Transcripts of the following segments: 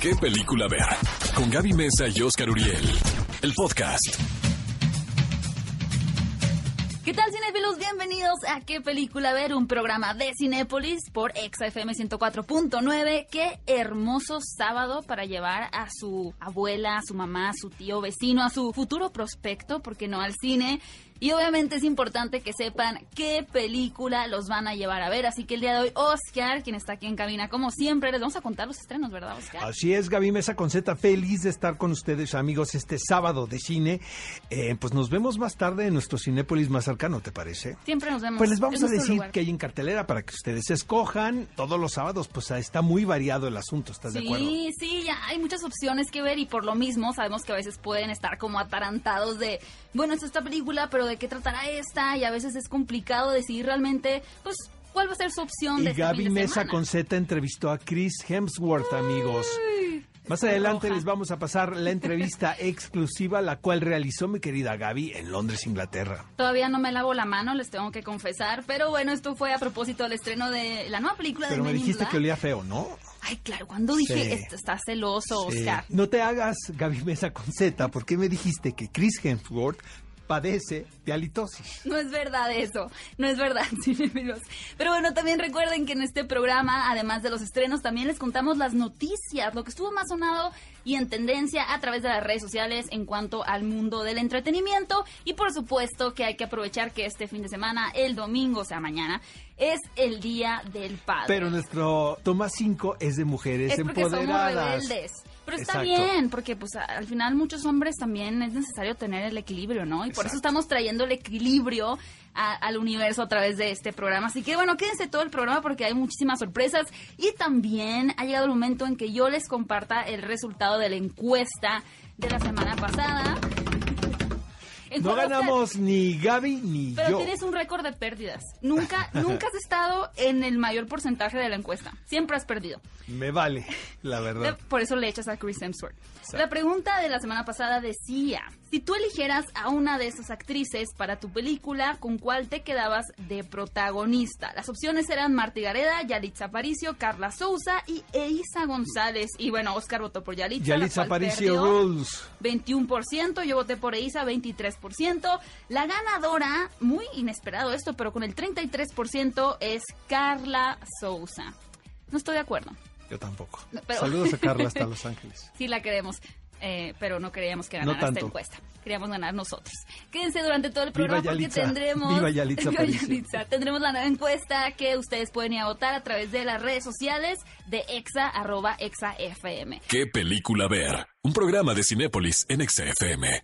¿Qué película ver? Con Gaby Mesa y Oscar Uriel. El podcast. ¿Qué tal, cinéfilos? Bienvenidos a ¿Qué película ver? Un programa de Cinépolis por ExaFM 104.9. Qué hermoso sábado para llevar a su abuela, a su mamá, a su tío, vecino, a su futuro prospecto, porque no al cine. Y obviamente es importante que sepan qué película los van a llevar a ver. Así que el día de hoy, Oscar, quien está aquí en cabina, como siempre, les vamos a contar los estrenos, ¿verdad, Oscar? Así es, Gaby Mesa con Z, feliz de estar con ustedes, amigos, este sábado de cine. Eh, pues nos vemos más tarde en nuestro Cinépolis más cercano, ¿te parece? Siempre nos vemos. Pues les vamos a decir que hay en cartelera para que ustedes escojan. Todos los sábados, pues está muy variado el asunto, ¿estás de acuerdo? Sí, sí, ya hay muchas opciones que ver y por lo mismo sabemos que a veces pueden estar como atarantados de, bueno, es esta película, pero ¿de qué tratará esta? Y a veces es complicado decidir realmente, pues, cuál va a ser su opción de Y este Gaby fin de Mesa semana. con Z entrevistó a Chris Hemsworth, amigos. Más adelante les vamos a pasar la entrevista exclusiva, la cual realizó mi querida Gaby en Londres, Inglaterra. Todavía no me lavo la mano, les tengo que confesar, pero bueno, esto fue a propósito del estreno de la nueva película Pero de me Men in dijiste Black. que olía feo, ¿no? Ay, claro, cuando dije, Sí. esto está celoso, Sí. Oscar. No te hagas, Gaby Mesa con Z, porque me dijiste que Chris Hemsworth padece de halitosis. No es verdad eso, no es verdad, cinéfilos. Pero bueno, también recuerden que en este programa, además de los estrenos, también les contamos las noticias, lo que estuvo más sonado y en tendencia a través de las redes sociales en cuanto al mundo del entretenimiento. Y por supuesto que hay que aprovechar que este fin de semana, el domingo, o sea, mañana, es el Día del Padre. Pero nuestro toma 5 es de mujeres es porque somos empoderadas. rebeldes. Pero está Exacto. bien, porque pues al final muchos hombres también es necesario tener el equilibrio, ¿no? Y por eso estamos trayendo el equilibrio a- al universo a través de este programa. Así que bueno, quédense todo el programa porque hay muchísimas sorpresas. Y también ha llegado el momento en que yo les comparta el resultado de la encuesta de la semana pasada. En No ganamos ni Gaby ni pero yo. tienes un récord de pérdidas. Nunca, nunca has estado en el mayor porcentaje de la encuesta. Siempre has perdido. Me vale, la verdad. Por eso le echas a Chris Hemsworth. La pregunta de la semana pasada decía, si tú eligieras a una de esas actrices para tu película, ¿con cuál te quedabas de protagonista? Las opciones eran Marta Gareda, Yalitza Aparicio, Carla Souza y Eiza González. Y bueno, Oscar votó por Yalitza. Yalitza Aparicio Rules. 21%, yo voté por Eiza 23%. La ganadora, muy inesperado esto, pero con el 33% es Carla Souza. No estoy de acuerdo. Yo tampoco. Pero- Saludos a Carla hasta Los Ángeles. Sí la queremos, eh, pero no queríamos que No ganara esta tanto. encuesta. Queríamos ganar nosotros. Quédense durante todo el Viva programa porque Yalitza. tendremos... Viva Yalitza Viva. Yalitza. Tendremos la nueva encuesta que ustedes pueden ir a votar a través de las redes sociales de exa, arroba exa FM. ¿Qué película ver? Un programa de Cinépolis en XFM.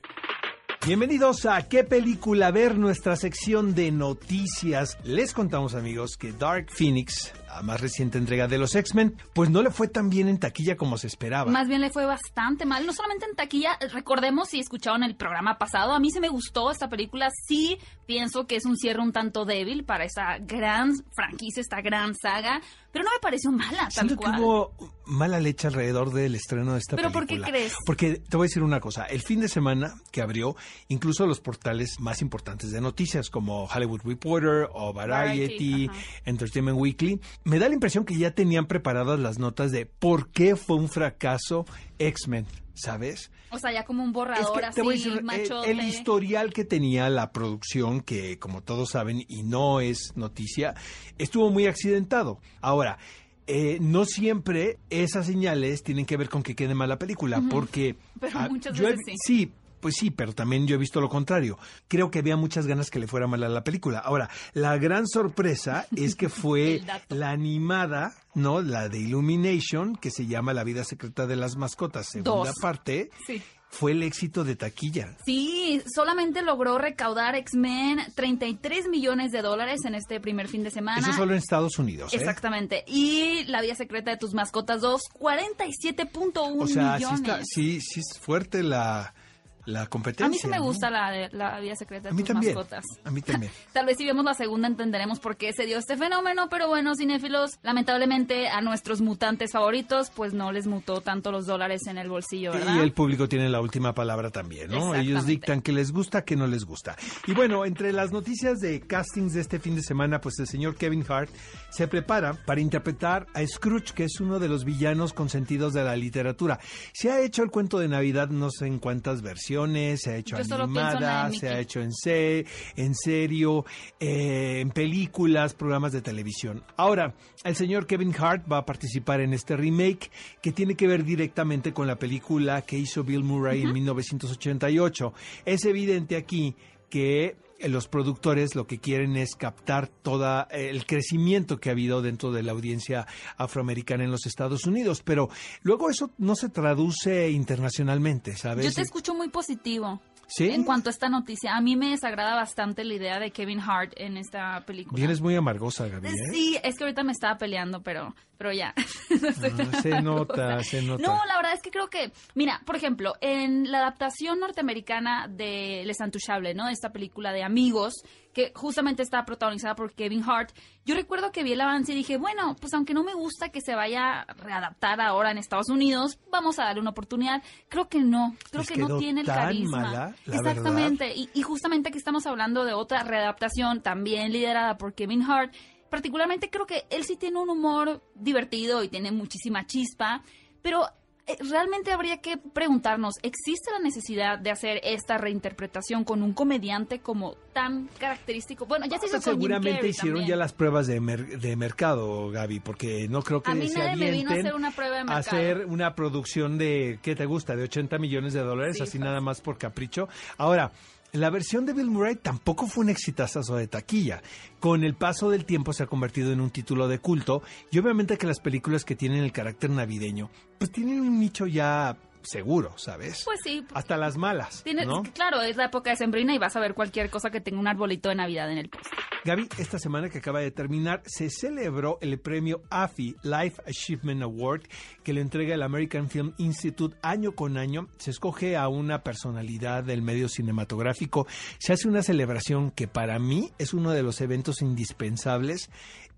Bienvenidos a ¿Qué película ver? Nuestra sección de noticias. Les contamos, amigos, que Dark Phoenix, la más reciente entrega de los X-Men, pues no le fue tan bien en taquilla como se esperaba. Más bien le fue bastante mal, no solamente en taquilla, recordemos si escucharon el programa pasado, a mí se me gustó esta película, sí pienso que es un cierre un tanto débil para esta gran franquicia, esta gran saga, pero no me pareció mala, tal Siento que cual. hubo mala leche alrededor del estreno de esta ¿Pero por qué película. crees? Porque te voy a decir una cosa. El fin de semana que abrió, incluso los portales más importantes de noticias como Hollywood Reporter o Variety. Entertainment Weekly, me da la impresión que ya tenían preparadas las notas de por qué fue un fracaso X-Men, ¿sabes? O sea, ya como un borrador Es que así, decir, el- historial que tenía la producción, que como todos saben y no es noticia, estuvo muy accidentado. Ahora, eh, no siempre esas señales tienen que ver con que quede mal la película, porque Pero muchas he- veces sí. sí. Pues sí, pero también yo he visto lo contrario. Creo que había muchas ganas que le fuera mal a la película. Ahora, la gran sorpresa es que fue la animada, ¿no? La de Illumination, que se llama La vida secreta de las mascotas, segunda Dos. parte, Sí. fue el éxito de taquilla. Sí, solamente logró recaudar X-Men 33 millones de dólares en este primer fin de semana. Eso solo en Estados Unidos, ¿eh? Exactamente. Y La vida secreta de tus mascotas 2, 47.1 O sea, sí, millones. está, sí, sí es fuerte la, la competencia. A mí sí me ¿no? gusta la, la vida secreta A de mí tus también. mascotas. A mí también. Tal vez si vemos la segunda entenderemos por qué se dio este fenómeno, pero bueno, cinéfilos, lamentablemente a nuestros mutantes favoritos pues no les mutó tanto los dólares en el bolsillo, ¿verdad? Y el público tiene la última palabra también, ¿no? Ellos dictan que les gusta, que no les gusta. Y bueno, entre las noticias de castings de este fin de semana, pues el señor Kevin Hart se prepara para interpretar a Scrooge, que es uno de los villanos consentidos de la literatura. Se ha hecho el cuento de Navidad no sé en cuántas versiones, se ha hecho Yo animada, se ha hecho en, se- en serio, eh, en películas, programas de televisión. Ahora, el señor Kevin Hart va a participar en este remake que tiene que ver directamente con la película que hizo Bill Murray en 1988. Es evidente aquí que los productores lo que quieren es captar todo el crecimiento que ha habido dentro de la audiencia afroamericana en los Estados Unidos, pero luego eso no se traduce internacionalmente, ¿sabes? Yo te escucho muy positivo. ¿Sí? En cuanto a esta noticia, a mí me desagrada bastante la idea de Kevin Hart en esta película. Vienes muy amargosa, Gaby. ¿eh? Sí, es que ahorita me estaba peleando, pero, pero ya. Ah, se nota, se nota. No, la verdad es que creo que, mira, por ejemplo, en la adaptación norteamericana de Les Intouchables, ¿no? Esta película de amigos, que justamente está protagonizada por Kevin Hart, yo recuerdo que vi el avance y dije, bueno, pues aunque no me gusta que se vaya a readaptar ahora en Estados Unidos, vamos a darle una oportunidad. Creo que no, creo Les que no tiene el carisma. mala, Exactamente, y, y justamente aquí estamos hablando de otra readaptación también liderada por Kevin Hart. Particularmente creo que él sí tiene un humor divertido y tiene muchísima chispa, pero eh, realmente habría que preguntarnos, ¿existe la necesidad de hacer esta reinterpretación con un comediante como tan característico? Bueno, ya se hizo Pues con Jim seguramente hicieron también. ya las pruebas de, mer- de mercado, Gaby, porque no creo que A mí se nadie me vino a hacer una prueba de mercado. hacer una producción de, ¿qué te gusta? De 80 millones de dólares, Sí, así fácil. nada más por capricho. Ahora, la versión de Bill Murray tampoco fue un exitazo de taquilla. Con el paso del tiempo se ha convertido en un título de culto y obviamente que las películas que tienen el carácter navideño, pues tienen un nicho ya seguro, ¿sabes? Pues sí, Hasta las malas, tiene, ¿no? claro, es la época de Sembrina y vas a ver cualquier cosa que tenga un arbolito de Navidad en el post. Gaby, esta semana que acaba de terminar se celebró el premio AFI Life Achievement Award que le entrega el American Film Institute año con año. Se escoge a una personalidad del medio cinematográfico. Se hace una celebración que para mí es uno de los eventos indispensables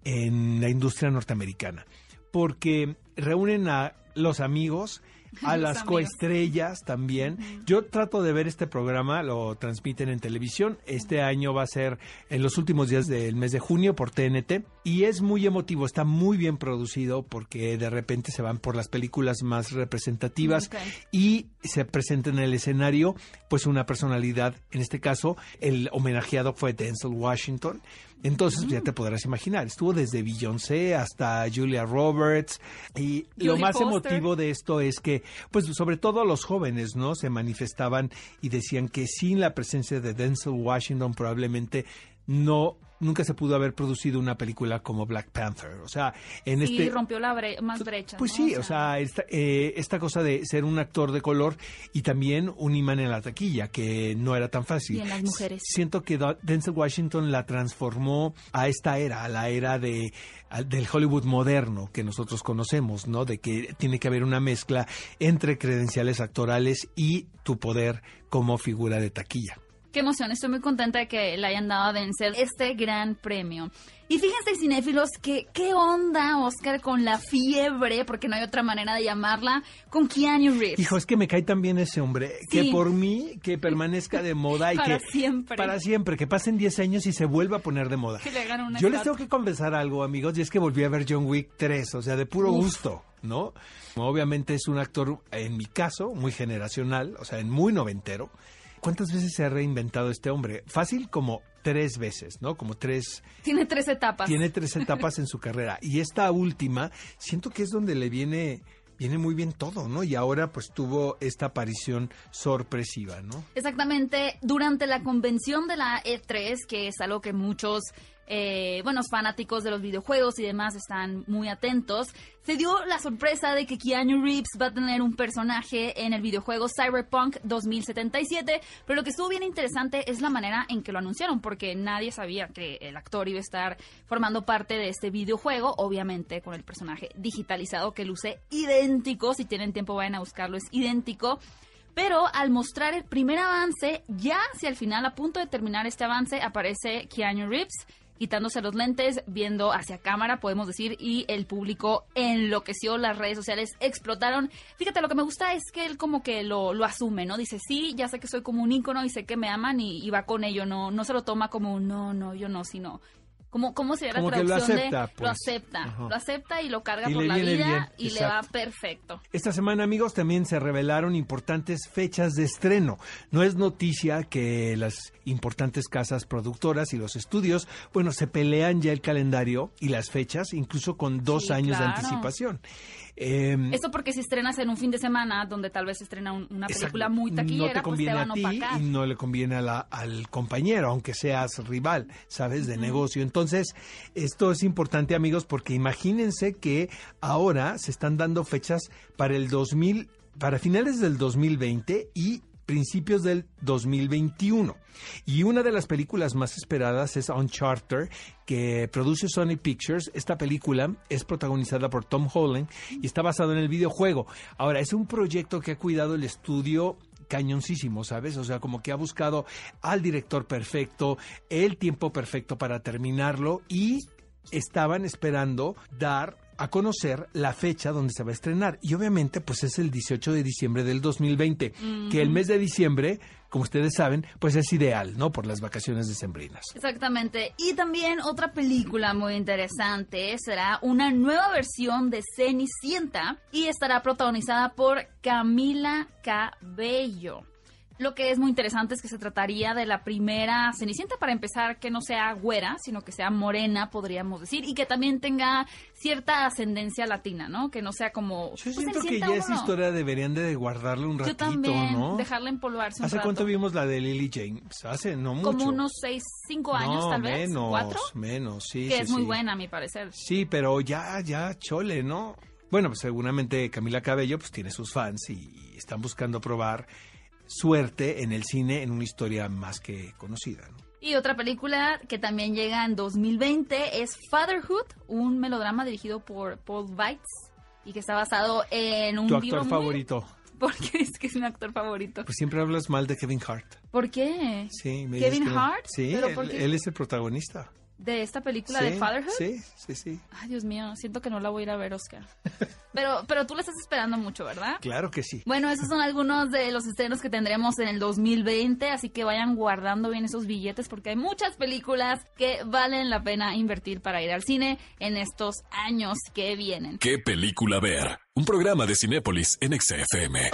en la industria norteamericana porque reúnen a los amigos, a Los las amigos. coestrellas también. Yo trato de ver este programa, lo transmiten en televisión. Este año va a ser en los últimos días del mes de junio por TNT y es muy emotivo, está muy bien producido porque de repente se van por las películas más representativas y se presenta en el escenario pues una personalidad, en este caso el homenajeado fue Denzel Washington. Entonces ya te podrás imaginar, estuvo desde Beyoncé hasta Julia Roberts y lo más Foster. emotivo de esto es que pues sobre todo los jóvenes, ¿no? Se manifestaban y decían que sin la presencia de Denzel Washington probablemente no nunca se pudo haber producido una película como Black Panther. O sea, en Sí, este rompió la bre- más brechas. pues ¿no? sí, o sea, esta, eh, esta cosa de ser un actor de color y también un imán en la taquilla, que no era tan fácil. Y en las mujeres. Siento que Denzel Washington la transformó a esta era, a la era de del Hollywood moderno que nosotros conocemos, ¿no? De que tiene que haber una mezcla entre credenciales actorales y tu poder como figura de taquilla. Qué emoción, estoy muy contenta de que le hayan dado a Denzel este gran premio. Y fíjense, cinéfilos, que qué onda, Oscar, con la fiebre, porque no hay otra manera de llamarla, con Keanu Reeves. Hijo, es que me cae también ese hombre, que por mí que permanezca de moda y Para que siempre. para siempre, que pasen 10 años y se vuelva a poner de moda. Que le hagan una Yo les tengo que confesar algo, amigos, y es que volví a ver John Wick 3, o sea, de puro Uf. gusto, ¿no? Obviamente es un actor, en mi caso, muy generacional, o sea, muy noventero. ¿Cuántas veces se ha reinventado este hombre? Fácil como tres veces, ¿no? Como tres Tiene tres etapas. tiene tres etapas en su carrera y esta última siento que es donde le viene viene muy bien todo, ¿no? Y ahora pues tuvo esta aparición sorpresiva, ¿no? Exactamente, durante la convención de la E3, que es algo que muchos, eh, buenos fanáticos de los videojuegos y demás están muy atentos, se dio la sorpresa de que Keanu Reeves va a tener un personaje en el videojuego Cyberpunk 2077, pero lo que estuvo bien interesante es la manera en que lo anunciaron, porque nadie sabía que el actor iba a estar formando parte de este videojuego, obviamente con el personaje digitalizado que luce idéntico, si tienen tiempo vayan a buscarlo, es idéntico. Pero al mostrar el primer avance, ya hacia el final, a punto de terminar este avance, aparece Keanu Reeves quitándose los lentes, viendo hacia cámara, podemos decir, y el público enloqueció, las redes sociales explotaron. Fíjate, lo que me gusta es que él como que lo, lo asume, ¿no? Dice, sí, ya sé que soy como un ícono y sé que me aman y, y va con ello, no, no se lo toma como un no, no, yo no, sino ¿Cómo, cómo sería Como la que lo traducción acepta, de lo pues. acepta? Ajá. Lo acepta y lo carga Y por la vida bien, y le va perfecto. Esta semana, amigos, también se revelaron importantes fechas de estreno. No es noticia que las importantes casas productoras y los estudios, bueno, se pelean ya el calendario y las fechas, incluso con dos Sí, años de anticipación. Em, Esto porque si estrenas en un fin de semana donde tal vez se estrena un- una película muy taquillera, no te pues te conviene van a ti opacar. y no le conviene a la- al compañero, aunque seas rival, ¿sabes? De negocio. Entonces, esto es importante, amigos, porque imagínense que ahora se están dando fechas para el 2000, para finales del 2020 y principios del 2021. Y una de las películas más esperadas es Uncharted, que produce Sony Pictures. Esta película es protagonizada por Tom Holland y está basado en el videojuego. Ahora, es un proyecto que ha cuidado el estudio cañoncísimo, ¿sabes? O sea, como que ha buscado al director perfecto, el tiempo perfecto para terminarlo y estaban esperando dar a conocer la fecha donde se va a estrenar. Y obviamente, pues es el 18 de diciembre del 2020, que el mes de diciembre, como ustedes saben, pues es ideal, ¿no? Por las vacaciones decembrinas. Exactamente. Y también otra película muy interesante será una nueva versión de Cenicienta y estará protagonizada por Camila Cabello. Lo que es muy interesante es que se trataría de la primera Cenicienta, para empezar, que no sea güera, sino que sea morena, podríamos decir, y que también tenga cierta ascendencia latina, ¿no? Que no sea como... Yo pues, siento que ya esa historia deberían de guardarle un Yo ratito, también, ¿no? dejarla empolvarse un ¿Hace rato. cuánto vimos la de Lily James? Hace no mucho. Como unos seis, cinco años no, tal vez, menos, cuatro, menos, sí, que sí, es muy buena a mi parecer. Sí, pero ya, ya, chole, ¿no? Bueno, pues seguramente Camila Cabello pues tiene sus fans y están buscando probar suerte en el cine en una historia más que conocida, ¿no? Y otra película que también llega en 2020 es Fatherhood, un melodrama dirigido por Paul Weitz y que está basado en un Tu actor muy- favorito. ¿Por qué es que es mi actor favorito? Pues siempre hablas mal de Kevin Hart. ¿Por qué? Sí, me ¿Kevin que no. Hart? Sí, ¿Pero él, él es el protagonista. ¿De esta película sí, de Fatherhood? Sí, sí, sí. Ay, Dios mío, siento que no la voy a ir a ver, Oscar. Pero, pero tú la estás esperando mucho, ¿verdad? Claro que sí. Bueno, esos son algunos de los estrenos que tendremos en el 2020, así que vayan guardando bien esos billetes porque hay muchas películas que valen la pena invertir para ir al cine en estos años que vienen. ¿Qué película ver? Un programa de Cinépolis en XFM.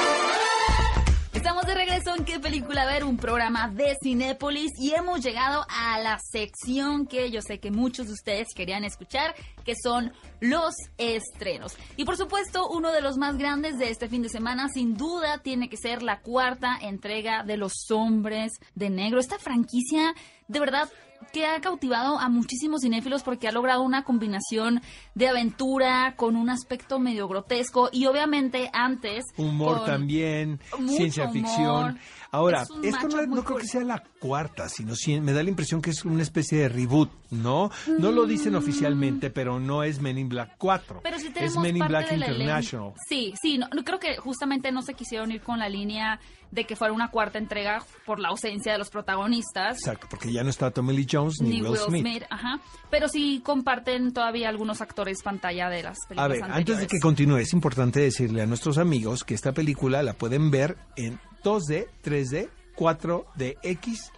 Estamos de regreso en ¿Qué película ver? Un programa de Cinépolis y hemos llegado a la sección que yo sé que muchos de ustedes querían escuchar, que son los estrenos. Y por supuesto, uno de los más grandes de este fin de semana, sin duda, tiene que ser la cuarta entrega de Los Hombres de Negro. Esta franquicia, de verdad, que ha cautivado a muchísimos cinéfilos porque ha logrado una combinación de aventura con un aspecto medio grotesco y obviamente antes Humor también, ciencia humor. ficción. Ahora, Es esto no, creo cool. que sea la cuarta, sino sí- me da la impresión que es una especie de reboot, ¿no? No lo dicen oficialmente, pero no es Men in Black 4. Mm. Pero si es tenemos Men in parte Black. International. Sí, sí, no, no, creo que justamente no se quisieron ir con la línea de que fuera una cuarta entrega por la ausencia de los protagonistas. Exacto, porque ya no está Tommy Lee Jones ni, Ni Will, Smith. ajá. Pero sí comparten todavía algunos actores pantalla de las películas A ver, antes de anteriores. que continúe, es importante decirle a nuestros amigos que esta película la pueden ver en 2D, 3D, 4DX,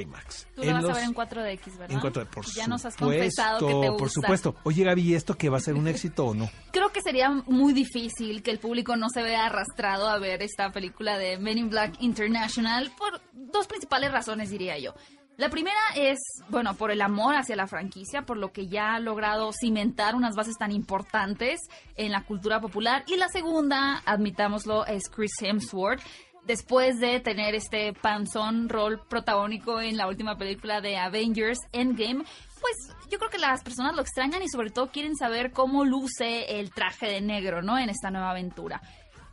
IMAX. Tú la vas los- a ver en 4DX, ¿verdad? En 4D, por Ya nos has supuesto, confesado que te gusta. Por supuesto. Oye, Gaby, ¿y esto que va a ser un éxito o no? Creo que sería muy difícil que el público no se vea arrastrado a ver esta película de Men in Black International por dos principales razones, diría yo. La primera es, bueno, por el amor hacia la franquicia, por lo que ya ha logrado cimentar unas bases tan importantes en la cultura popular. Y la segunda, admitámoslo, es Chris Hemsworth. Después de tener este panzón rol protagónico en la última película de Avengers Endgame, pues yo creo que las personas lo extrañan y sobre todo quieren saber cómo luce el traje de negro, ¿no? En esta nueva aventura.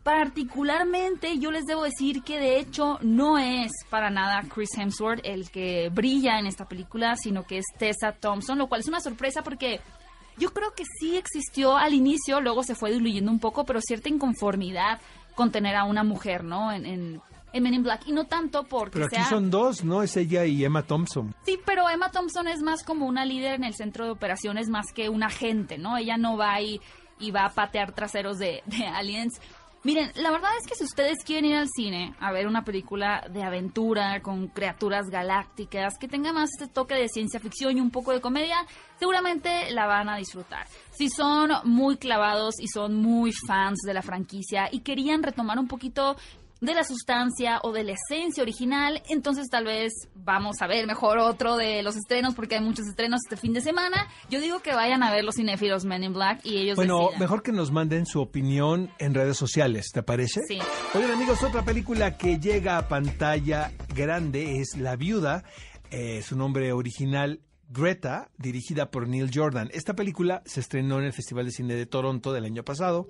Particularmente yo les debo decir que de hecho no es para nada Chris Hemsworth el que brilla en esta película, sino que es Tessa Thompson, lo cual es una sorpresa porque yo creo que sí existió al inicio, luego se fue diluyendo un poco, pero cierta inconformidad contener a una mujer, ¿no? En, en, en Men in Black. Y no tanto porque Pero aquí sea... son dos, ¿no? Es ella y Emma Thompson. Sí, pero Emma Thompson es más como una líder en el centro de operaciones más que un agente, ¿no? Ella no va y, y va a patear traseros de, de aliens. Miren, la verdad es que si ustedes quieren ir al cine a ver una película de aventura con criaturas galácticas, que tenga más este toque de ciencia ficción y un poco de comedia, seguramente la van a disfrutar. Si son muy clavados y son muy fans de la franquicia y querían retomar un poquito de la sustancia o de la esencia original, entonces tal vez vamos a ver mejor otro de los estrenos porque hay muchos estrenos este fin de semana. Yo digo que vayan a ver los cinéfilos Men in Black y ellos Bueno, decidan. mejor que nos manden su opinión en redes sociales, ¿te parece? Sí. Oigan amigos, otra película que llega a pantalla grande es La Viuda, eh, su nombre original Greta, dirigida por Neil Jordan. Esta película se estrenó en el Festival de Cine de Toronto del año pasado,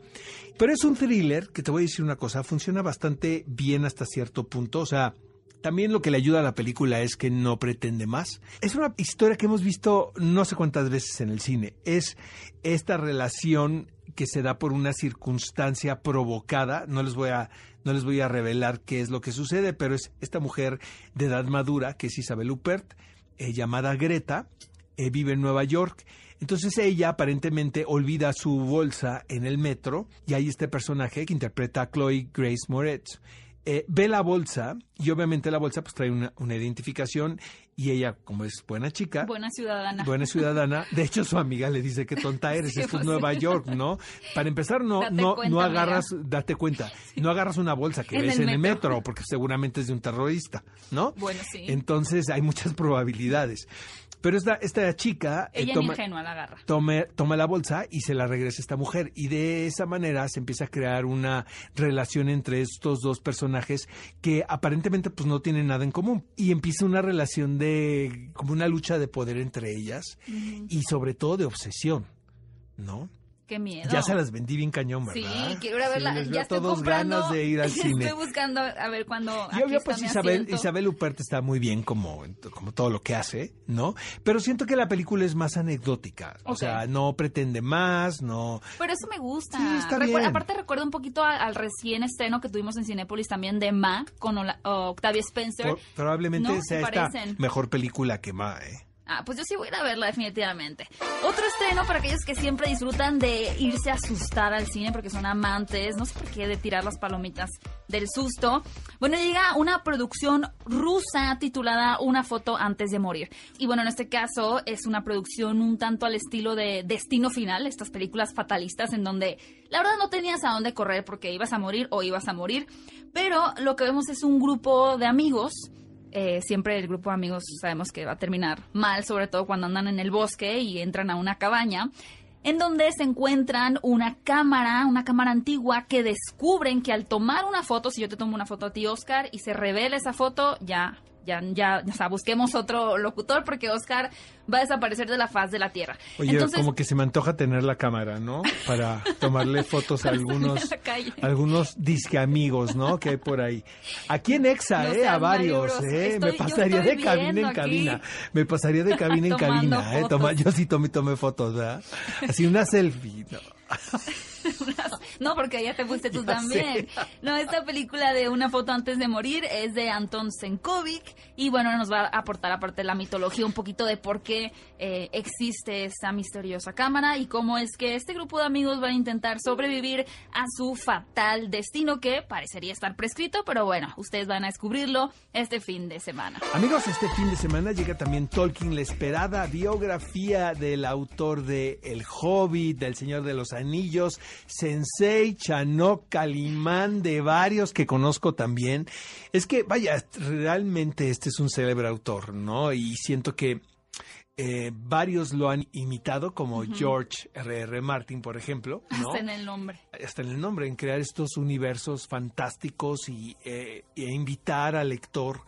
pero es un thriller que te voy a decir una cosa, funciona bastante bien hasta cierto punto, o sea, también lo que le ayuda a la película es que no pretende más. Es una historia que hemos visto no sé cuántas veces en el cine. Es esta relación que se da por una circunstancia provocada. No les voy a no les voy a revelar qué es lo que sucede, pero es esta mujer de edad madura, que es Isabel Huppert, eh, llamada Greta, eh, vive en Nueva York. Entonces ella aparentemente olvida su bolsa en el metro y hay este personaje que interpreta a Chloe Grace Moretz. Eh, ve la bolsa y obviamente la bolsa pues trae una, una identificación y ella como es buena chica, Buena ciudadana. buena ciudadana, de hecho su amiga le dice que tonta eres, Sí, esto es pues, Nueva. York, ¿no? Para empezar no Date no cuenta, no agarras, date cuenta, no agarras una bolsa que En ves el en el metro. porque seguramente es de un terrorista, ¿no? Bueno, sí. Entonces hay muchas probabilidades. Pero esta, esta chica eh, Ella toma, ingenua la agarra. tome- toma la bolsa y se la regresa a esta mujer. Y de esa manera se empieza a crear una relación entre estos dos personajes que aparentemente pues no tienen nada en común. Y empieza una relación de, como una lucha de poder entre ellas y sobre todo de obsesión, ¿no? Qué miedo. Ya se las vendí bien cañón, Sí, ¿verdad? quiero ir a verla. les ya estoy todos comprando. ganas de ir al cine. Estoy buscando a ver cuándo. Y aquí obvio, está pues Isabel, asiento. Isabel Huppert está muy bien como, como todo lo que hace, ¿no? Pero siento que la película es más anecdótica. O sea, no pretende más, no... Pero eso me gusta. Sí, está bien. Aparte recuerdo un poquito al recién estreno que tuvimos en Cinépolis también de Ma con Ola- Octavia Spencer. Por- probablemente No, se sea esta parecen. mejor película que más, ¿eh? Ah, pues yo sí voy a a verla definitivamente. Otro estreno para aquellos que siempre disfrutan de irse a asustar al cine porque son amantes, no sé por qué, de tirar las palomitas del susto. Bueno, llega una producción rusa titulada Una foto antes de morir. Y bueno, en este caso es una producción un tanto al estilo de Destino Final, estas películas fatalistas en donde la verdad no tenías a dónde correr porque ibas a morir o ibas a morir. Pero lo que vemos es un grupo de amigos eh, siempre el grupo de amigos sabemos que va a terminar mal, sobre todo cuando andan en el bosque y entran a una cabaña, en donde se encuentran una cámara, una cámara antigua, que descubren que al tomar una foto, si yo te tomo una foto a ti, Oscar, y se revela esa foto, ya, ya, ya, o sea, busquemos otro locutor porque Oscar va a desaparecer de la faz de la Tierra. Oye, Entonces, como que se me antoja tener la cámara, ¿no? Para tomarle fotos a algunos, a algunos disque amigos, ¿no? Que hay por ahí. Aquí en Exa, No ¿eh? A varios. ¿eh? Estoy- me pasaría de cabina en aquí. cabina. Me pasaría de cabina en cabina, ¿eh? Toma- yo sí tomé, tomé fotos, ¿verdad? Así una selfie, ¿no? No, porque ya te fuiste tú Ya también. No, esta película de Una foto antes de morir es de Anton Senkovic y bueno, nos va a aportar aparte de la mitología un poquito de por qué eh, existe esta misteriosa cámara y cómo es que este grupo de amigos van a intentar sobrevivir a su fatal destino que parecería estar prescrito, pero bueno, ustedes van a descubrirlo este fin de semana. Amigos, este fin de semana llega también Tolkien, la esperada biografía del autor de El Hobbit, del Señor de los Anillos, Sensei, Chanok, Calimán, de varios que conozco también. Es que, vaya, realmente este es un célebre autor, ¿no? Y siento que eh, varios lo han imitado, como George R.R. R. Martin, por ejemplo, ¿no? Hasta en el nombre. hasta en el nombre, en crear estos universos fantásticos y eh, e invitar al lector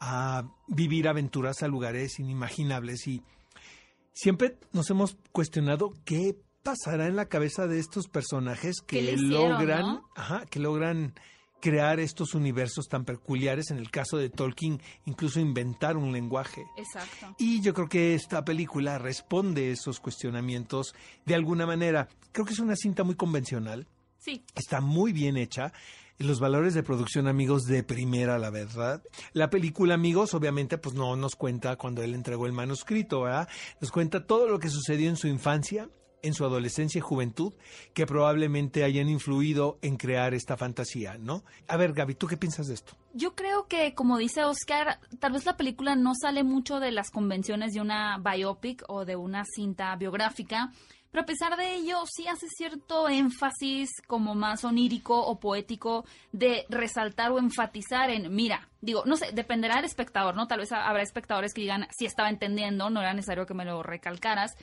a vivir aventuras a lugares inimaginables. Y siempre nos hemos cuestionado qué pasará en la cabeza de estos personajes ¿Qué le que hicieron, logran, no? ajá, que logran crear estos universos tan peculiares. En el caso de Tolkien, incluso inventar un lenguaje. Exacto. Y yo creo que esta película responde esos cuestionamientos de alguna manera. Creo que es una cinta muy convencional, Sí. está muy bien hecha. los valores de producción, amigos, de primera, la verdad. La película, amigos, obviamente, pues no nos cuenta cuando él entregó el manuscrito, ¿verdad? Nos cuenta todo lo que sucedió en su infancia, en su adolescencia y juventud que probablemente hayan influido en crear esta fantasía, ¿no? A ver, Gaby, ¿tú qué piensas de esto? Yo creo que, como dice Oscar, tal vez la película no sale mucho de las convenciones de una biopic o de una cinta biográfica, pero a pesar de ello sí hace cierto énfasis como más onírico o poético de resaltar o enfatizar en, mira, digo, no sé, dependerá del espectador, ¿no? Tal vez habrá espectadores que digan, si estaba entendiendo, no era necesario que me lo recalcaras,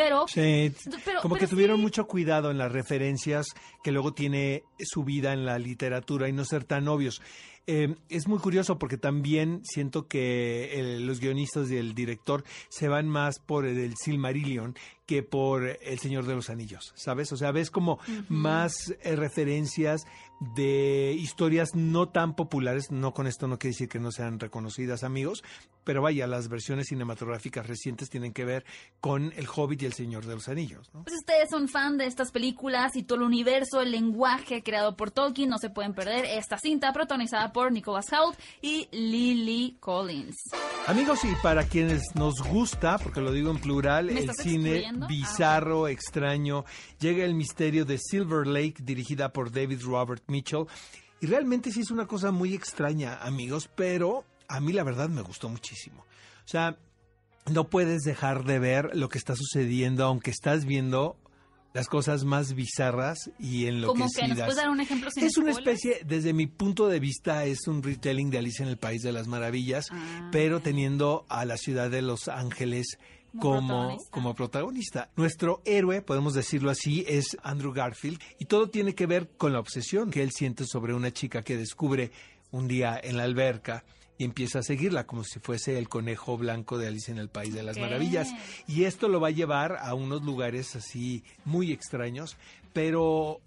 pero, sí, como que tuvieron mucho cuidado en las referencias que luego tiene su vida en la literatura y no ser tan obvios. Eh, es muy curioso porque también siento que los guionistas y el director se van más por el Silmarillion que por El Señor de los Anillos, ¿sabes? O sea, ves como más eh, referencias de historias no tan populares, no con esto no quiere decir que no sean reconocidas amigos, pero vaya, las versiones cinematográficas recientes tienen que ver con El Hobbit y El Señor de los Anillos. ¿no? Pues ustedes son fan de estas películas y todo el universo, el lenguaje creado por Tolkien, no se pueden perder esta cinta protagonizada por Nicholas Hoult y Lily Collins. Amigos, y para quienes nos gusta, porque lo digo en plural, el cine bizarro, extraño, llega el misterio de Silver Lake, dirigida por David Robert Mitchell. Y realmente sí es una cosa muy extraña, amigos, pero a mí la verdad me gustó muchísimo. O sea, no puedes dejar de ver lo que está sucediendo, aunque estás viendo las cosas más bizarras y enloquecidas. Como que nos puedes dar un ejemplo Es una especie, desde mi punto de vista, es un retelling de Alicia en el País de las Maravillas, ah. pero teniendo a la ciudad de Los Ángeles como, como protagonista. Nuestro héroe, podemos decirlo así, es Andrew Garfield y todo tiene que ver con la obsesión que él siente sobre una chica que descubre un día en la alberca y empieza a seguirla como si fuese el conejo blanco de Alicia en el País de las Maravillas. Y esto lo va a llevar a unos lugares así muy extraños, pero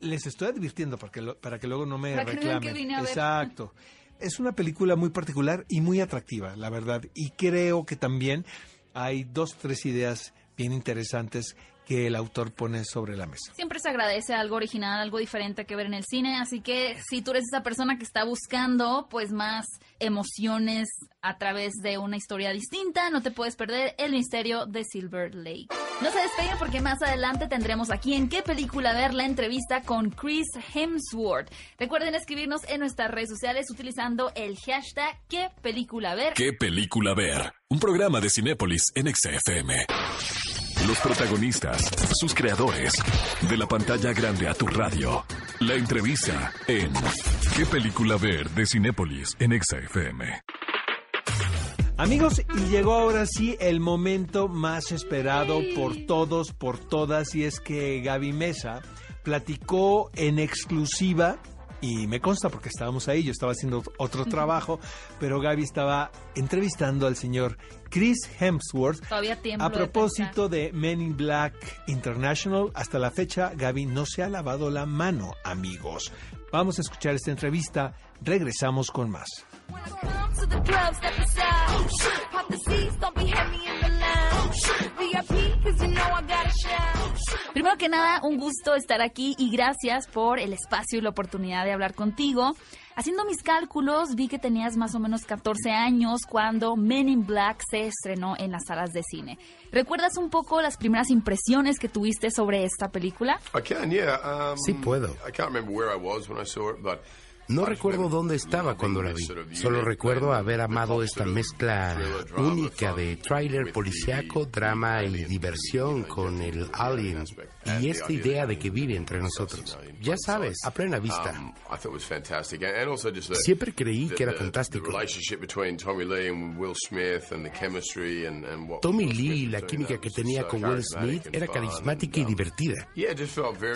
les estoy advirtiendo para que, para que luego no me reclamen. Exacto. Es una película muy particular y muy atractiva, la verdad. Y creo que también hay dos, tres ideas bien interesantes que el autor pone sobre la mesa. Siempre se agradece algo original, algo diferente que ver en el cine, así que si tú eres esa persona que está buscando pues más emociones a través de una historia distinta, no te puedes perder El misterio de Silver Lake. No se despeguen porque más adelante tendremos aquí en qué película ver la entrevista con Chris Hemsworth. Recuerden escribirnos en nuestras redes sociales utilizando el hashtag qué película ver. ¿Qué película ver? Un programa de Cinépolis en XFM. Los protagonistas, sus creadores, de la pantalla grande a tu radio. La entrevista en ¿Qué película ver de Cinépolis en XFM? Amigos, y llegó ahora sí el momento más esperado por todos, por todas, y es que Gaby Mesa platicó en exclusiva y me consta porque estábamos ahí, yo estaba haciendo otro trabajo, pero Gaby estaba entrevistando al señor Chris Hemsworth a propósito de, Men in Black International. Hasta la fecha, Gaby no se ha lavado la mano, amigos. Vamos a escuchar esta entrevista, regresamos con más. Primero que nada, un gusto estar aquí y gracias por el espacio y la oportunidad de hablar contigo. Haciendo mis cálculos, vi que tenías más o menos 14 años cuando Men in Black se estrenó en las salas de cine. ¿Recuerdas un poco las primeras impresiones que tuviste sobre esta película? Um, sí puedo. No recuerdo dónde estaba cuando la vi. Solo recuerdo haber amado esta mezcla única de tráiler policiaco, drama y diversión con el alien y esta idea de que vive entre nosotros. Ya sabes, a plena vista. Siempre creí que era fantástico. Tommy Lee y la química que tenía con Will Smith era carismática y divertida.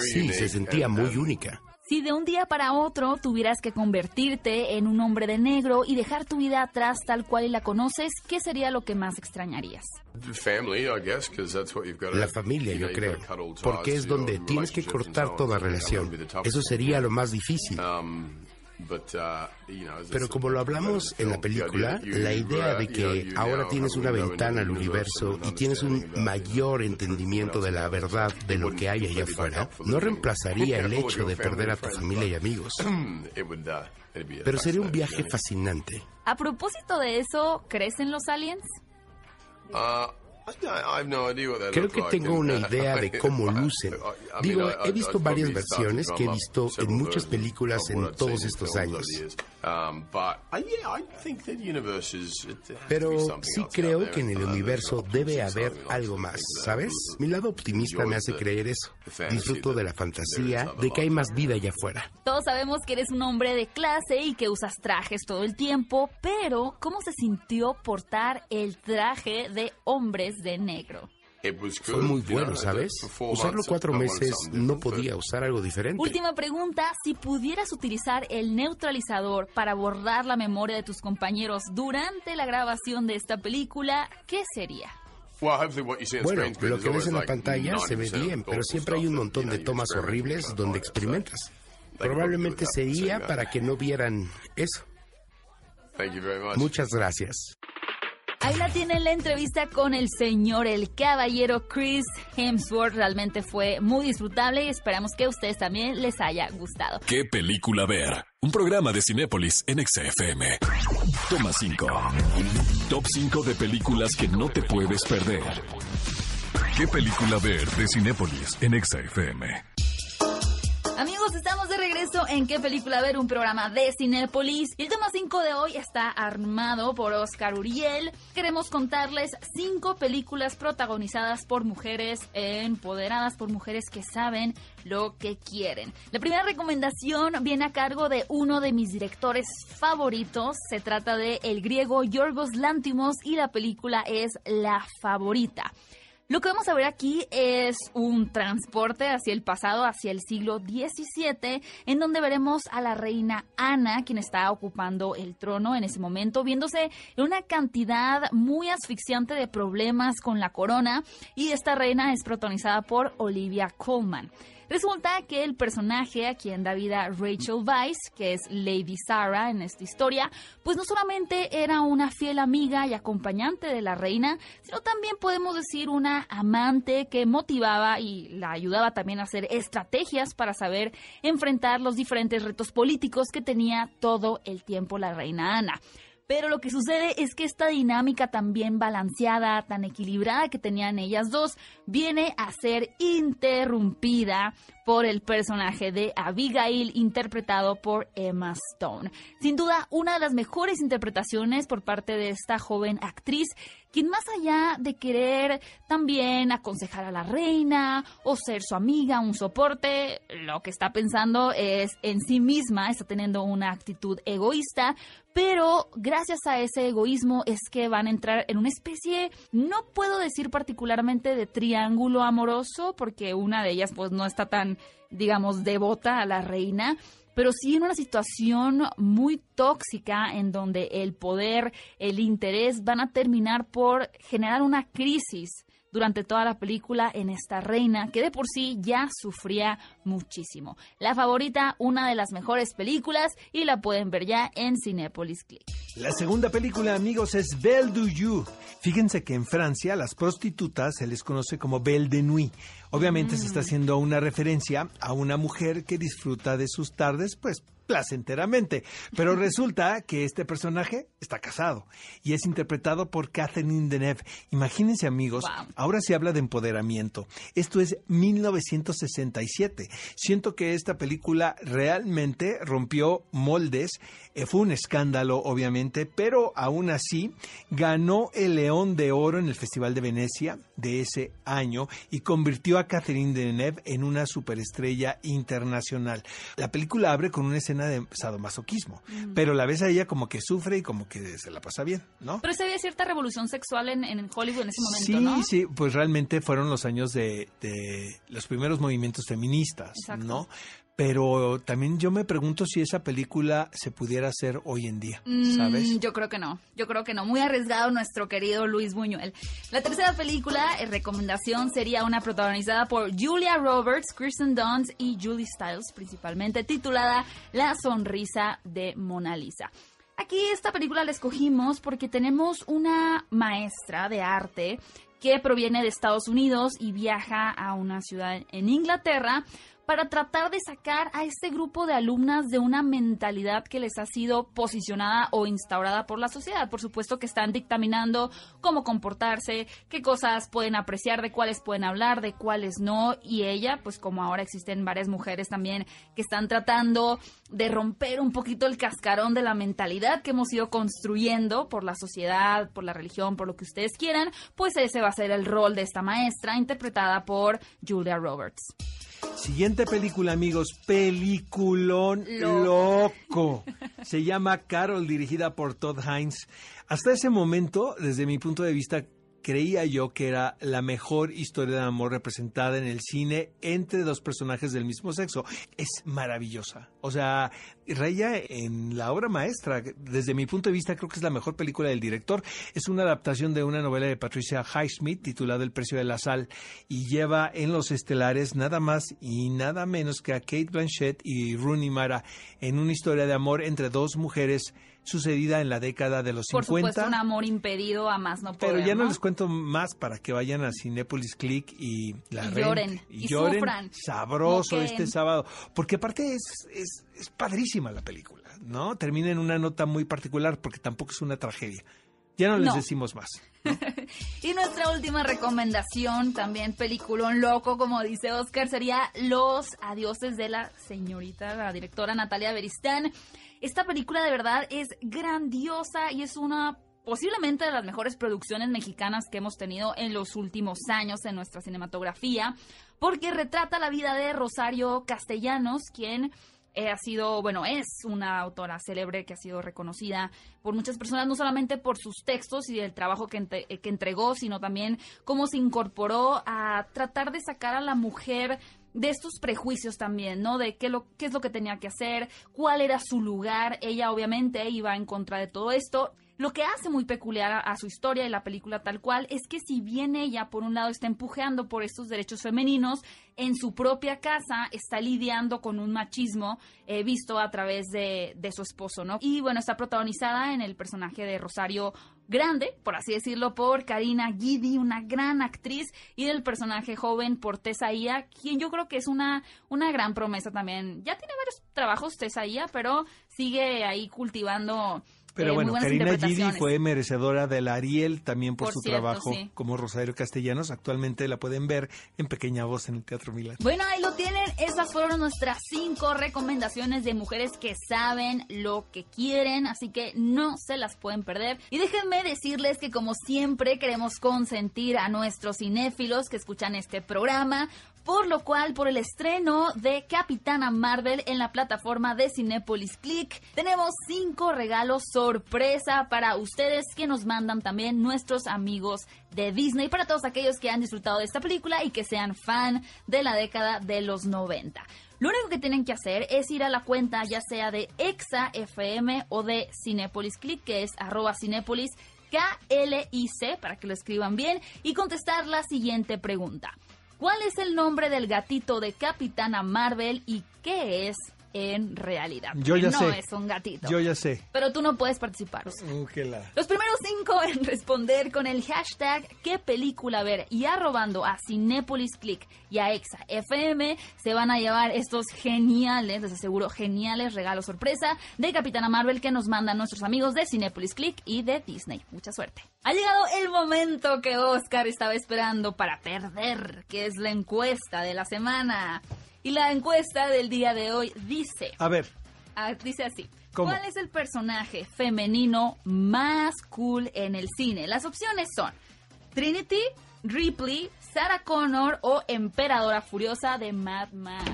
Sí, se sentía muy única. Si de un día para otro tuvieras que convertirte en un hombre de negro y dejar tu vida atrás tal cual la conoces, ¿qué sería lo que más extrañarías? La familia, yo creo, porque es donde tienes que cortar toda relación. Eso sería lo más difícil. Um, Pero como lo hablamos en la película, la idea de que ahora tienes una ventana al universo y tienes un mayor entendimiento de la verdad de lo que hay allá afuera, no reemplazaría el hecho de perder a tu familia y amigos. Pero sería un viaje fascinante. A propósito de eso, ¿crees en los aliens? Creo que tengo una idea de cómo lucen. Digo, he visto varias versiones que he visto en muchas películas en todos estos años. Pero sí creo que en el universo debe haber algo más, ¿sabes? Mi lado optimista me hace creer eso. Disfruto de la fantasía de que hay más vida allá afuera. Todos sabemos que eres un hombre de clase y que usas trajes todo el tiempo, pero ¿cómo se sintió portar el traje de hombres de negro? Fue muy bueno, ¿sabes? Usarlo cuatro meses no podía usar algo diferente. Última pregunta, si pudieras utilizar el neutralizador para borrar la memoria de tus compañeros durante la grabación de esta película, ¿qué sería? Bueno, lo que ves en la pantalla se ve bien, pero siempre hay un montón de tomas horribles donde experimentas. Probablemente sería para que no vieran eso. Muchas gracias. Ahí la tienen la entrevista con el señor, el caballero Chris Hemsworth. Realmente fue muy disfrutable y esperamos que a ustedes también les haya gustado. ¿Qué película ver? Un programa de Cinépolis en XFM. Toma 5. Top 5 de películas que no te puedes perder. ¿Qué película ver de Cinépolis en XFM? Amigos, estamos de regreso en ¿Qué película ver? Un programa de Cinépolis. El tema 5 de hoy está armado por Oscar Uriel. Queremos contarles cinco películas protagonizadas por mujeres empoderadas, por mujeres que saben lo que quieren. La primera recomendación viene a cargo de uno de mis directores favoritos. Se trata de el griego Yorgos Lantimos y la película es La Favorita. Lo que vamos a ver aquí es un transporte hacia el pasado, hacia el siglo XVII, en donde veremos a la reina Ana, quien está ocupando el trono en ese momento, viéndose en una cantidad muy asfixiante de problemas con la corona, y esta reina es protagonizada por Olivia Colman. Resulta que el personaje a quien da vida Rachel Weisz, que es Lady Sarah en esta historia, pues no solamente era una fiel amiga y acompañante de la reina, sino también podemos decir una amante que motivaba y la ayudaba también a hacer estrategias para saber enfrentar los diferentes retos políticos que tenía todo el tiempo la reina Ana. Pero lo que sucede es que esta dinámica tan bien balanceada, tan equilibrada que tenían ellas dos, viene a ser interrumpida por el personaje de Abigail, interpretado por Emma Stone. Sin duda, una de las mejores interpretaciones por parte de esta joven actriz, quien más allá de querer también aconsejar a la reina o ser su amiga, un soporte, lo que está pensando es en sí misma, está teniendo una actitud egoísta, pero gracias a ese egoísmo es que van a entrar en una especie, no puedo decir particularmente de triángulo amoroso, porque una de ellas pues no está tan, digamos, devota a la reina, pero sí en una situación muy tóxica en donde el poder, el interés van a terminar por generar una crisis durante toda la película en esta reina que de por sí ya sufría muchísimo. La favorita, una de las mejores películas y la pueden ver ya en Cinepolis Click. La segunda película, amigos, es Belle du Jour. Fíjense que en Francia las prostitutas se les conoce como Belle de Nuit. Obviamente se está haciendo una referencia a una mujer que disfruta de sus tardes, pues placenteramente. Pero resulta que este personaje está casado y es interpretado por Catherine Deneuve. Imagínense, amigos, ahora se habla de empoderamiento. Esto es 1967. Siento que esta película realmente rompió moldes. Eh, fue un escándalo, obviamente, pero aún así ganó el León de Oro en el Festival de Venecia de ese año y convirtió a Catherine Deneuve en una superestrella internacional. La película abre con una escena de sadomasoquismo, mm. pero la ves a ella como que sufre y como que se la pasa bien, ¿no? Pero se había cierta revolución sexual en, en, Hollywood en ese momento, sí, ¿no? Sí, pues realmente fueron los años de, de los primeros movimientos feministas, ¿no? Pero también yo me pregunto si esa película se pudiera hacer hoy en día, Mm, ¿sabes? yo creo que no, yo creo que no. Muy arriesgado nuestro querido Luis Buñuel. La tercera película, eh, recomendación, sería una protagonizada por Julia Roberts, Kristen Dunst y Julie Stiles, principalmente titulada La sonrisa de Mona Lisa. Aquí esta película la escogimos porque tenemos una maestra de arte que proviene de Estados Unidos y viaja a una ciudad en Inglaterra para tratar de sacar a este grupo de alumnas de una mentalidad que les ha sido posicionada o instaurada por la sociedad. Por supuesto que están dictaminando cómo comportarse, qué cosas pueden apreciar, de cuáles pueden hablar, de cuáles no. Y ella, pues como ahora existen varias mujeres también que están tratando de romper un poquito el cascarón de la mentalidad que hemos ido construyendo por la sociedad, por la religión, por lo que ustedes quieran, pues ese va a ser el rol de esta maestra interpretada por Julia Roberts. Siguiente película, amigos, peliculón Loco. loco. Se llama Carol, dirigida por Todd Hines. Hasta ese momento, desde mi punto de vista, creía yo que era la mejor historia de amor representada en el cine entre dos personajes del mismo sexo. Es maravillosa. O sea, raya en la obra maestra. Desde mi punto de vista, creo que es la mejor película del director. Es una adaptación de una novela de Patricia Highsmith titulada El precio de la sal y lleva en los estelares nada más y nada menos que a Kate Blanchett y Rooney Mara en una historia de amor entre dos mujeres sucedida en la década de los Por 50. supuesto, un amor impedido a más no poder. Pero ya no ¿no? les cuento más para que vayan a Cinépolis Click y la Y lloren, y, y lloren sufran, sabroso moquen. este sábado. Porque aparte es, es, es padrísima la película, ¿no? Termina en una nota muy particular porque tampoco es una tragedia. Ya no les No. decimos más. Y nuestra última recomendación, también peliculón loco, como dice Oscar, sería Los Adioses de la señorita, la directora Natalia Beristán. Esta película de verdad es grandiosa y es una posiblemente de las mejores producciones mexicanas que hemos tenido en los últimos años en nuestra cinematografía, porque retrata la vida de Rosario Castellanos, quien ha sido, bueno, es una autora célebre que ha sido reconocida por muchas personas, no solamente por sus textos y el trabajo que, ente- eh, que entregó, sino también cómo se incorporó a tratar de sacar a la mujer de estos prejuicios también, ¿no? De qué, lo, qué es lo que tenía que hacer, cuál era su lugar. Ella obviamente iba en contra de todo esto. Lo que hace muy peculiar a, su historia y la película tal cual es que si bien ella por un lado está empujeando por estos derechos femeninos, en su propia casa está lidiando con un machismo eh, visto a través de, de su esposo, ¿no? Y bueno, está protagonizada en el personaje de Rosario Grande, por así decirlo, por Karina Guidi, una gran actriz, y del personaje joven por Tessa Ia, quien yo creo que es una, una gran promesa también. Ya tiene varios trabajos Tessa Ia, pero sigue ahí cultivando Pero eh, bueno, Karina Gidi fue merecedora del Ariel también por, Por su cierto, trabajo sí. como Rosario Castellanos. Actualmente la pueden ver en pequeña voz en el Teatro Milán. Bueno, ahí lo tienen. Esas fueron nuestras cinco recomendaciones de mujeres que saben lo que quieren, así que no se las pueden perder. Y déjenme decirles que como siempre queremos consentir a nuestros cinéfilos que escuchan este programa. Por lo cual, por el estreno de Capitana Marvel en la plataforma de Cinépolis Click, tenemos cinco regalos sorpresa para ustedes que nos mandan también nuestros amigos de Disney, para todos aquellos que han disfrutado de esta película y que sean fan de la década de los 90. Lo único que tienen que hacer es ir a la cuenta ya sea de Exa FM o de Cinépolis Click, que es arroba Cinépolis KLIC, para que lo escriban bien, y contestar la siguiente pregunta. ¿Cuál es el nombre del gatito de Capitana Marvel y qué es en realidad? Yo ya no sé. es un gatito. Yo ya sé. Pero tú no puedes participar. Uh, Los primeros cinco en responder con el hashtag qué película ver y arrobando a Cinépolis Click y a Exa FM se van a llevar estos geniales, les aseguro, geniales regalos sorpresa de Capitana Marvel que nos mandan nuestros amigos de Cinépolis Click y de Disney. Mucha suerte. Ha llegado el momento que Oscar estaba esperando para perder, que es la encuesta de la semana. Y la encuesta del día de hoy dice... A ver, Ah, dice así. ¿Cómo? ¿Cuál es el personaje femenino más cool en el cine? Las opciones son Trinity, Ripley, Sarah Connor o Emperadora Furiosa de Mad Max.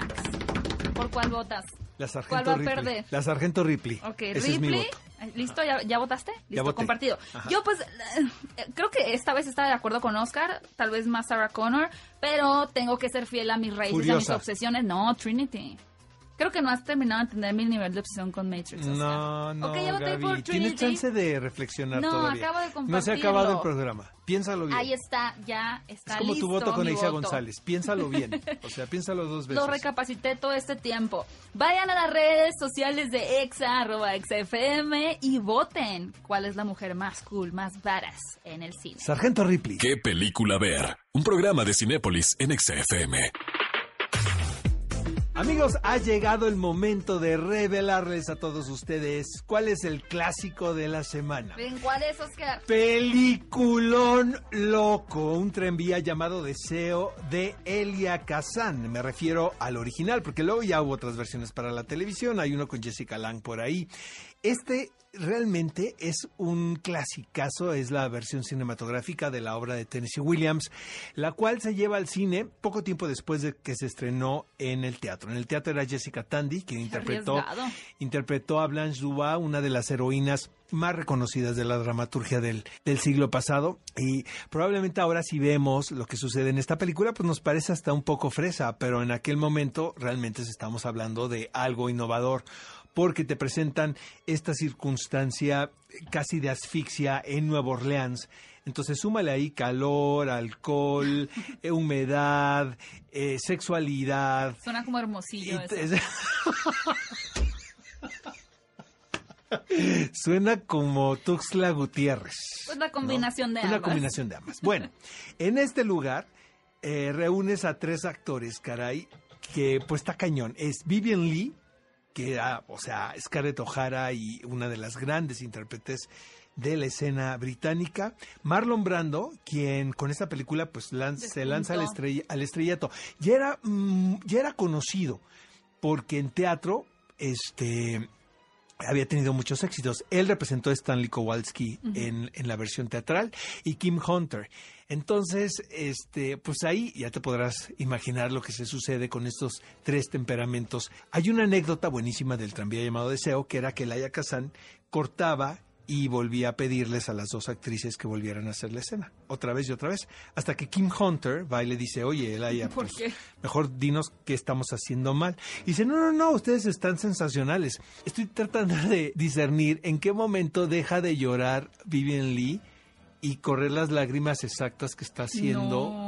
¿Por cuál votas? la ¿Cuál sargento va a Ripley. perder? La sargento Ripley. Ok, Ese Ripley. ¿Listo? ¿Ya, ya votaste? Listo, compartido. Ajá. Yo pues eh, creo que esta vez estaba de acuerdo con Oscar, tal vez más Sarah Connor, pero tengo que ser fiel a mis raíces, a mis obsesiones. No, Trinity. Creo que no has terminado de entender mi nivel de obsesión con Matrix. Oscar. No, no, Ok, ya voté Gaby, por Tienes Trinity. chance de reflexionar No, todavía. acabo de No se ha acabado el compartirlo. programa. Piénsalo bien. Ahí está, ya está es como listo tu voto con voto. González. Piénsalo bien. O sea, piénsalo dos veces. Lo recapacité todo este tiempo. Vayan a las redes sociales de Exa, arroba ExaFM y voten cuál es la mujer más cool, más badass en el cine. Sargento Ripley. ¿Qué película ver? Un programa de Cinépolis en XFM. Amigos, ha llegado el momento de revelarles a todos ustedes cuál es el clásico de la semana. ¿Ven cuál es, Oscar? Peliculón loco, un tranvía llamado Deseo de Elia Kazan. Me refiero al original, porque luego ya hubo otras versiones para la televisión. Hay uno con Jessica Lang por ahí. Este realmente es un clasicazo, es la versión cinematográfica de la obra de Tennessee Williams, la cual se lleva al cine poco tiempo después de que se estrenó en el teatro. En el teatro era Jessica Tandy, quien interpretó, arriesgado. interpretó a Blanche Dubois, una de las heroínas más reconocidas de la dramaturgia del, del siglo pasado y probablemente ahora si vemos lo que sucede en esta película pues nos parece hasta un poco fresa pero en aquel momento realmente estamos hablando de algo innovador porque te presentan esta circunstancia casi de asfixia en Nueva Orleans. Entonces súmale ahí calor, alcohol, eh, humedad, eh, sexualidad. Suena como hermosillo eso. te- Suena como Tuxtla Gutiérrez. Pues la combinación de Es la ambas. combinación de ambas. Bueno, en este lugar eh, reúnes a tres actores, caray, que pues está cañón. Es Vivian Lee, que era, o sea, Scarlett O'Hara y una de las grandes intérpretes de la escena británica. Marlon Brando, quien con esta película pues se lanza al, estrella- al estrellato. Ya era, mm, ya era conocido, porque en teatro, este había tenido muchos éxitos. Él representó a Stanley Kowalski en, en la versión teatral y Kim Hunter. Entonces, este, pues ahí ya te podrás imaginar lo que se sucede con estos tres temperamentos. Hay una anécdota buenísima del tranvía llamado Deseo, que era que Laia Kazan cortaba y volvía a pedirles a las dos actrices que volvieran a hacer la escena, otra vez y otra vez, hasta que Kim Hunter va y le dice, oye, ¿Por pues, qué? mejor dinos qué estamos haciendo mal. Y dice, no, no, no, ustedes están sensacionales. Estoy tratando de discernir en qué momento deja de llorar Vivian Lee y correr las lágrimas exactas que está haciendo No.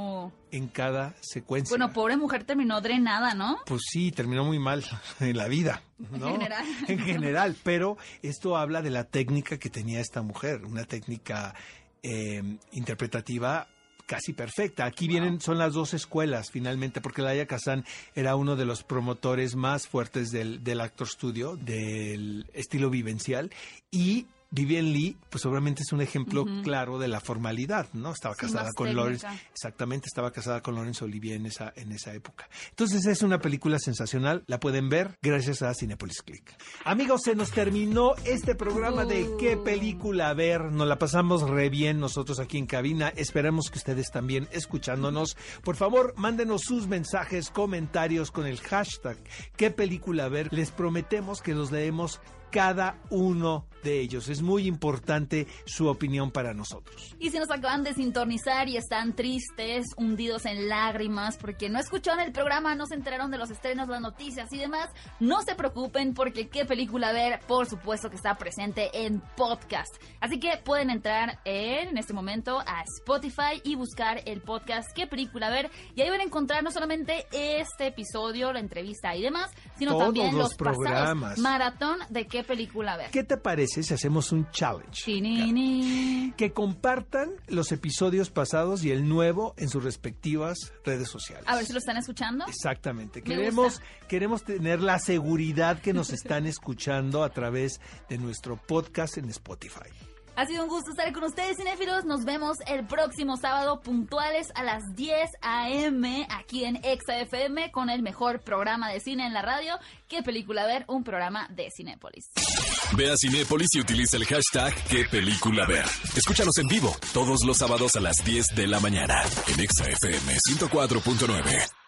En cada secuencia. Bueno, pobre mujer terminó drenada, ¿no? Pues sí, terminó muy mal en la vida. ¿no? En general. En general, pero esto habla de la técnica que tenía esta mujer, una técnica eh, interpretativa casi perfecta. Aquí vienen, son las dos escuelas finalmente, porque Laia Kazan era uno de los promotores más fuertes del, del actor studio, del estilo vivencial, y Vivian Lee, pues obviamente es un ejemplo claro de la formalidad, ¿no? Estaba Sí, casada con Lawrence, técnica. exactamente, estaba casada con Laurence Olivier en esa, en esa época. Entonces es una película sensacional, la pueden ver gracias a Cinepolis Click. Amigos, se nos terminó este programa de Uh. qué película ver, nos la pasamos re bien nosotros aquí en cabina, esperamos que ustedes también escuchándonos. Por favor, mándenos sus mensajes, comentarios con el hashtag qué película ver, les prometemos que los leemos cada uno de ellos. Es muy importante su opinión para nosotros. Y si nos acaban de sintonizar y están tristes, hundidos en lágrimas, porque no escucharon el programa, no se enteraron de los estrenos, las noticias y demás, no se preocupen porque qué película ver, por supuesto que está presente en podcast. Así que pueden entrar en, en este momento a Spotify y buscar el podcast qué película ver. Y ahí van a encontrar no solamente este episodio, la entrevista y demás, sino Todos también los los, pasados programas. maratón de qué película ver. ¿Qué te parece si hacemos un challenge? Que compartan los episodios pasados y el nuevo en sus respectivas redes sociales. A ver si lo están escuchando. Exactamente. Me Queremos, gusta. queremos tener la seguridad que nos están escuchando a través de nuestro podcast en Spotify. Ha sido un gusto estar con ustedes, cinéfilos. Nos vemos el próximo sábado puntuales a las 10 a.m. aquí en Exa FM con el mejor programa de cine en la radio. ¿Qué película ver? Un programa de Cinépolis. Ve a Cinépolis y utiliza el hashtag qué película ver. Escúchanos en vivo todos los sábados a las 10 de la mañana en XFM 104.9.